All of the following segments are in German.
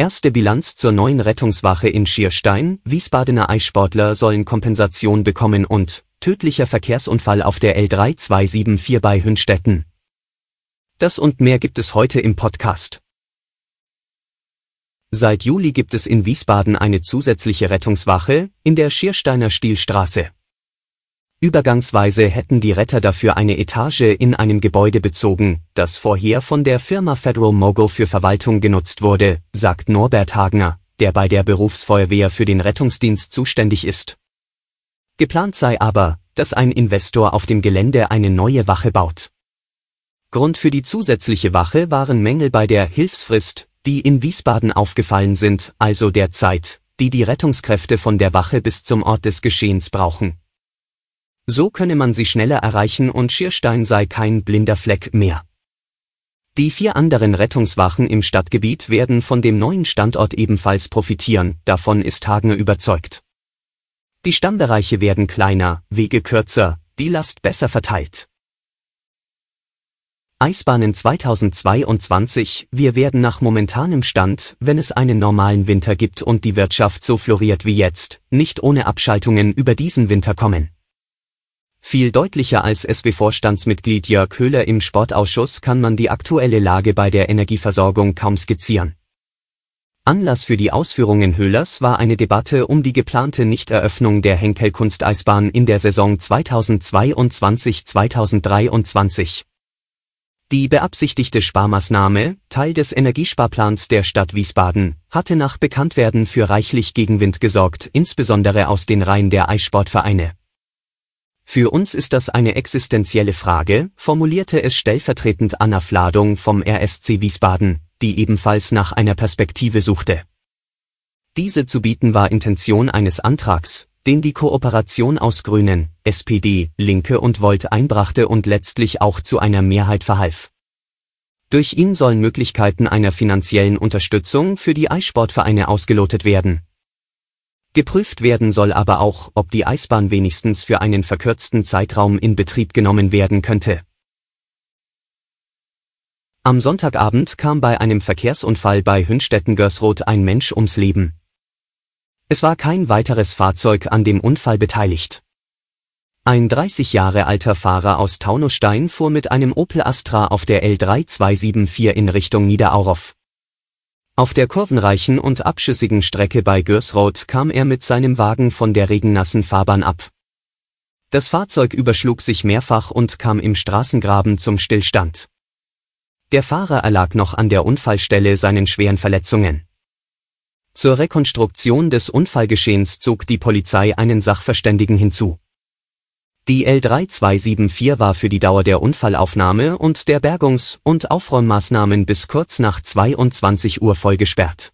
Erste Bilanz zur neuen Rettungswache in Schierstein. Wiesbadener Eissportler sollen Kompensation bekommen und tödlicher Verkehrsunfall auf der L3274 bei Hünstetten. Das und mehr gibt es heute im Podcast. Seit Juli gibt es in Wiesbaden eine zusätzliche Rettungswache in der Schiersteiner Stielstraße. Übergangsweise hätten die Retter dafür eine Etage in einem Gebäude bezogen, das vorher von der Firma Federal Mogul für Verwaltung genutzt wurde, sagt Norbert Hagner, der bei der Berufsfeuerwehr für den Rettungsdienst zuständig ist. Geplant sei aber, dass ein Investor auf dem Gelände eine neue Wache baut. Grund für die zusätzliche Wache waren Mängel bei der Hilfsfrist, die in Wiesbaden aufgefallen sind, also der Zeit, die die Rettungskräfte von der Wache bis zum Ort des Geschehens brauchen. So könne man sie schneller erreichen und Schierstein sei kein blinder Fleck mehr. Die vier anderen Rettungswachen im Stadtgebiet werden von dem neuen Standort ebenfalls profitieren, davon ist Hagner überzeugt. Die Stammbereiche werden kleiner, Wege kürzer, die Last besser verteilt. Eisbahnen 2022, wir werden nach momentanem Stand, wenn es einen normalen Winter gibt und die Wirtschaft so floriert wie jetzt, nicht ohne Abschaltungen über diesen Winter kommen. Viel deutlicher als SW-Vorstandsmitglied Jörg Höhler im Sportausschuss kann man die aktuelle Lage bei der Energieversorgung kaum skizzieren. Anlass für die Ausführungen Höhlers war eine Debatte um die geplante Nichteröffnung der Henkel-Kunsteisbahn in der Saison 2022-2023. Die beabsichtigte Sparmaßnahme, Teil des Energiesparplans der Stadt Wiesbaden, hatte nach Bekanntwerden für reichlich Gegenwind gesorgt, insbesondere aus den Reihen der Eissportvereine. Für uns ist das eine existenzielle Frage, formulierte es stellvertretend Anna Fladung vom RSC Wiesbaden, die ebenfalls nach einer Perspektive suchte. Diese zu bieten war Intention eines Antrags, den die Kooperation aus Grünen, SPD, Linke und Volt einbrachte und letztlich auch zu einer Mehrheit verhalf. Durch ihn sollen Möglichkeiten einer finanziellen Unterstützung für die Eissportvereine ausgelotet werden. Geprüft werden soll aber auch, ob die Eisbahn wenigstens für einen verkürzten Zeitraum in Betrieb genommen werden könnte. Am Sonntagabend kam bei einem Verkehrsunfall bei Hünstetten-Görsroth ein Mensch ums Leben. Es war kein weiteres Fahrzeug an dem Unfall beteiligt. Ein 30 Jahre alter Fahrer aus Taunusstein fuhr mit einem Opel Astra auf der L3274 in Richtung Niederauroff. Auf der kurvenreichen und abschüssigen Strecke bei Gürsroth kam er mit seinem Wagen von der regennassen Fahrbahn ab. Das Fahrzeug überschlug sich mehrfach und kam im Straßengraben zum Stillstand. Der Fahrer erlag noch an der Unfallstelle seinen schweren Verletzungen. Zur Rekonstruktion des Unfallgeschehens zog die Polizei einen Sachverständigen hinzu. Die L3274 war für die Dauer der Unfallaufnahme und der Bergungs- und Aufräummaßnahmen bis kurz nach 22 Uhr voll gesperrt.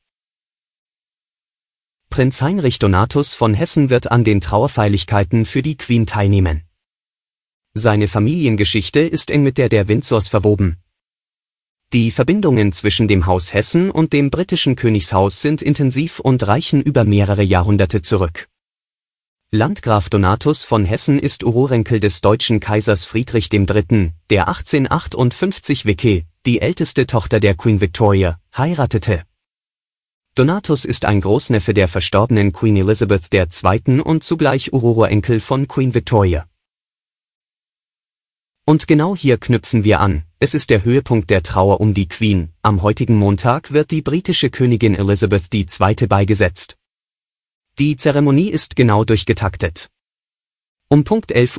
Prinz Heinrich Donatus von Hessen wird an den Trauerfeierlichkeiten für die Queen teilnehmen. Seine Familiengeschichte ist eng mit der der Windsors verwoben. Die Verbindungen zwischen dem Haus Hessen und dem britischen Königshaus sind intensiv und reichen über mehrere Jahrhunderte zurück. Landgraf Donatus von Hessen ist Ururenkel des deutschen Kaisers Friedrich III., der 1858 Vicky, die älteste Tochter der Queen Victoria, heiratete. Donatus ist ein Großneffe der verstorbenen Queen Elizabeth II. und zugleich Ururenkel von Queen Victoria. Und genau hier knüpfen wir an, es ist der Höhepunkt der Trauer um die Queen. Am heutigen Montag wird die britische Königin Elizabeth II. beigesetzt. Die Zeremonie ist genau durchgetaktet. Um Punkt 11.44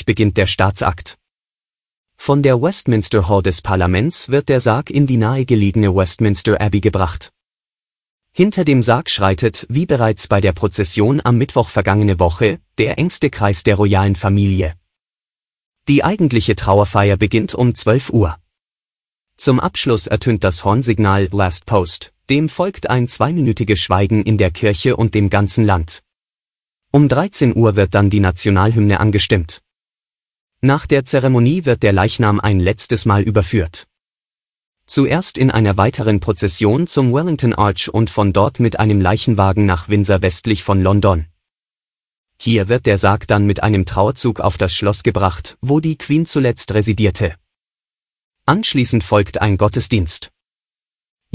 Uhr beginnt der Staatsakt. Von der Westminster Hall des Parlaments wird der Sarg in die nahegelegene Westminster Abbey gebracht. Hinter dem Sarg schreitet, wie bereits bei der Prozession am Mittwoch vergangene Woche, der engste Kreis der royalen Familie. Die eigentliche Trauerfeier beginnt um 12 Uhr. Zum Abschluss ertönt das Hornsignal Last Post, Dem folgt ein zweiminütiges Schweigen in der Kirche und dem ganzen Land. Um 13 Uhr wird dann die Nationalhymne angestimmt. Nach der Zeremonie wird der Leichnam ein letztes Mal überführt. Zuerst in einer weiteren Prozession zum Wellington Arch und von dort mit einem Leichenwagen nach Windsor westlich von London. Hier wird der Sarg dann mit einem Trauerzug auf das Schloss gebracht, wo die Queen zuletzt residierte. Anschließend folgt ein Gottesdienst.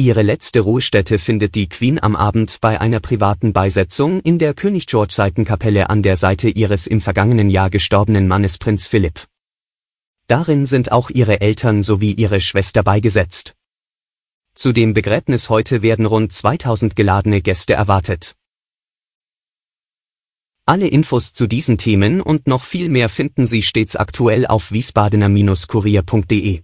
Ihre letzte Ruhestätte findet die Queen am Abend bei einer privaten Beisetzung in der König George Seitenkapelle an der Seite ihres im vergangenen Jahr gestorbenen Mannes Prinz Philipp. Darin sind auch ihre Eltern sowie ihre Schwester beigesetzt. Zu dem Begräbnis heute werden rund 2000 geladene Gäste erwartet. Alle Infos zu diesen Themen und noch viel mehr finden Sie stets aktuell auf wiesbadener-kurier.de.